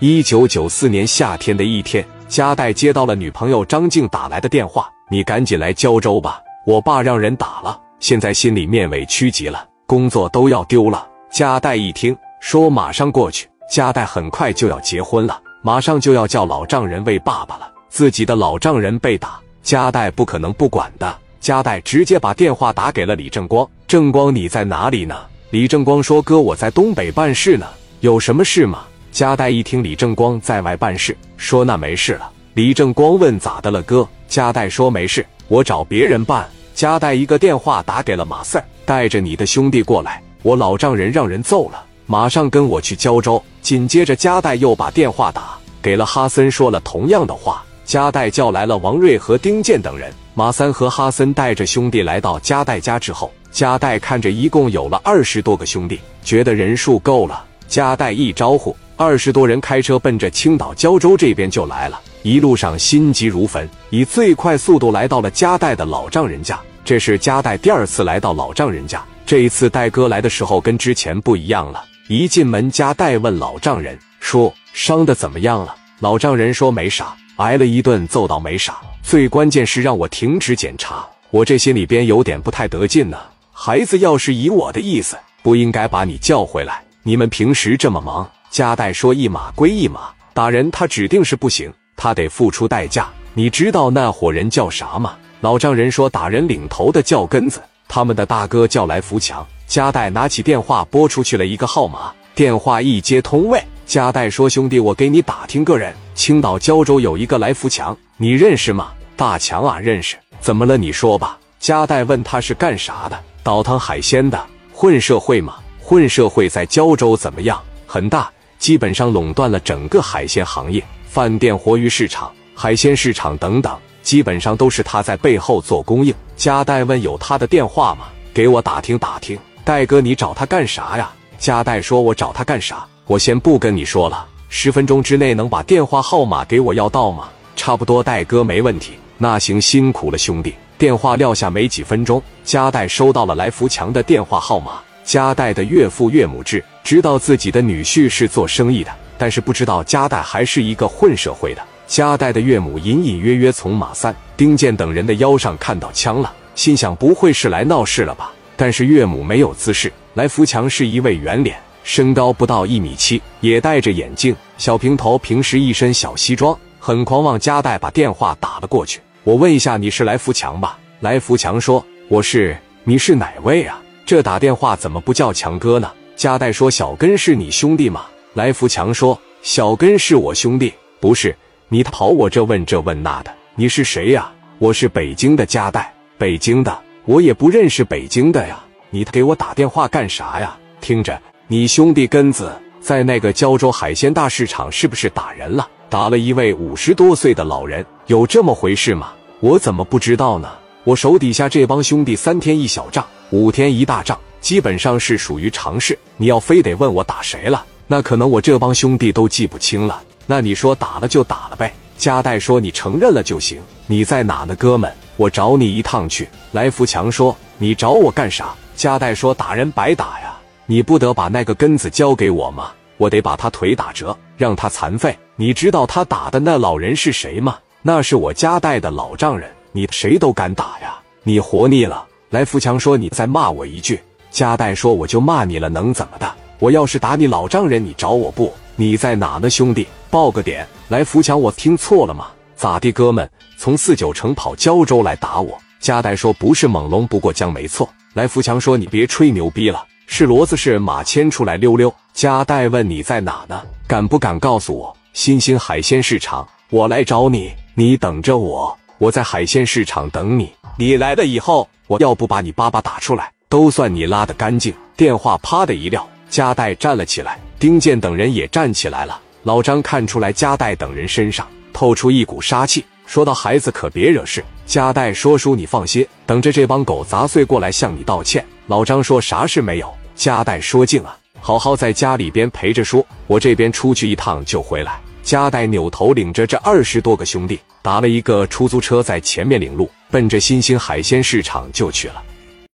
一九九四年夏天的一天，加代接到了女朋友张静打来的电话：“你赶紧来胶州吧，我爸让人打了，现在心里面委屈极了，工作都要丢了。”加代一听，说：“马上过去。”加代很快就要结婚了，马上就要叫老丈人为爸爸了。自己的老丈人被打，加代不可能不管的。加代直接把电话打给了李正光：“正光，你在哪里呢？”李正光说：“哥，我在东北办事呢，有什么事吗？”加代一听李正光在外办事，说那没事了。李正光问咋的了哥？加代说没事，我找别人办。加代一个电话打给了马四儿，带着你的兄弟过来，我老丈人让人揍了，马上跟我去胶州。紧接着加代又把电话打给了哈森，说了同样的话。加代叫来了王瑞和丁健等人，马三和哈森带着兄弟来到加代家之后，加代看着一共有了二十多个兄弟，觉得人数够了。加代一招呼。二十多人开车奔着青岛胶州这边就来了，一路上心急如焚，以最快速度来到了加代的老丈人家。这是加代第二次来到老丈人家，这一次戴哥来的时候跟之前不一样了。一进门，加代问老丈人说：“伤的怎么样了？”老丈人说：“没啥，挨了一顿揍倒没啥，最关键是让我停止检查，我这心里边有点不太得劲呢。孩子要是以我的意思，不应该把你叫回来。你们平时这么忙。”加代说：“一码归一码，打人他指定是不行，他得付出代价。你知道那伙人叫啥吗？”老丈人说：“打人领头的叫根子，他们的大哥叫来福强。”加代拿起电话拨出去了一个号码，电话一接通，喂，加代说：“兄弟，我给你打听个人，青岛胶州有一个来福强，你认识吗？”大强啊，认识。怎么了？你说吧。加代问他是干啥的，倒腾海鲜的，混社会吗。混社会在胶州怎么样？很大。基本上垄断了整个海鲜行业，饭店、活鱼市场、海鲜市场等等，基本上都是他在背后做供应。加代问有他的电话吗？给我打听打听。戴哥，你找他干啥呀？加代说：“我找他干啥？我先不跟你说了。十分钟之内能把电话号码给我要到吗？差不多，戴哥没问题。那行，辛苦了，兄弟。电话撂下没几分钟，加代收到了来福强的电话号码。加代的岳父岳母知知道自己的女婿是做生意的，但是不知道加代还是一个混社会的。加代的岳母隐隐约约从马三、丁健等人的腰上看到枪了，心想不会是来闹事了吧？但是岳母没有姿势。来福强是一位圆脸，身高不到一米七，也戴着眼镜，小平头，平时一身小西装，很狂妄。加代把电话打了过去，我问一下，你是来福强吧？来福强说：“我是。”你是哪位啊？这打电话怎么不叫强哥呢？加代说：“小根是你兄弟吗？”来福强说：“小根是我兄弟，不是你跑我这问这问那的，你是谁呀？”我是北京的加代，北京的，我也不认识北京的呀。你给我打电话干啥呀？听着，你兄弟根子在那个胶州海鲜大市场是不是打人了？打了一位五十多岁的老人，有这么回事吗？我怎么不知道呢？我手底下这帮兄弟三天一小仗。五天一大仗，基本上是属于常事。你要非得问我打谁了，那可能我这帮兄弟都记不清了。那你说打了就打了呗。加代说：“你承认了就行。你在哪呢，哥们？我找你一趟去。”来福强说：“你找我干啥？”加代说：“打人白打呀，你不得把那个根子交给我吗？我得把他腿打折，让他残废。你知道他打的那老人是谁吗？那是我加代的老丈人。你谁都敢打呀？你活腻了。”来福强说：“你再骂我一句。”加代说：“我就骂你了，能怎么的？我要是打你老丈人，你找我不？你在哪呢，兄弟？报个点。”来福强，我听错了吗？咋地，哥们？从四九城跑胶州来打我？加代说：“不是猛龙不过江，没错。”来福强说：“你别吹牛逼了，是骡子是马牵出来溜溜。”加代问：“你在哪呢？敢不敢告诉我？”新兴海鲜市场，我来找你，你等着我，我在海鲜市场等你。你来了以后。我要不把你爸爸打出来，都算你拉的干净。电话啪的一撂，加代站了起来，丁健等人也站起来了。老张看出来加代等人身上透出一股杀气，说道：“孩子可别惹事。”加代说：“叔，你放心，等着这帮狗杂碎过来向你道歉。”老张说：“啥事没有。”加代说：“静啊，好好在家里边陪着叔，我这边出去一趟就回来。”加代扭头领着这二十多个兄弟，打了一个出租车在前面领路，奔着新兴海鲜市场就去了。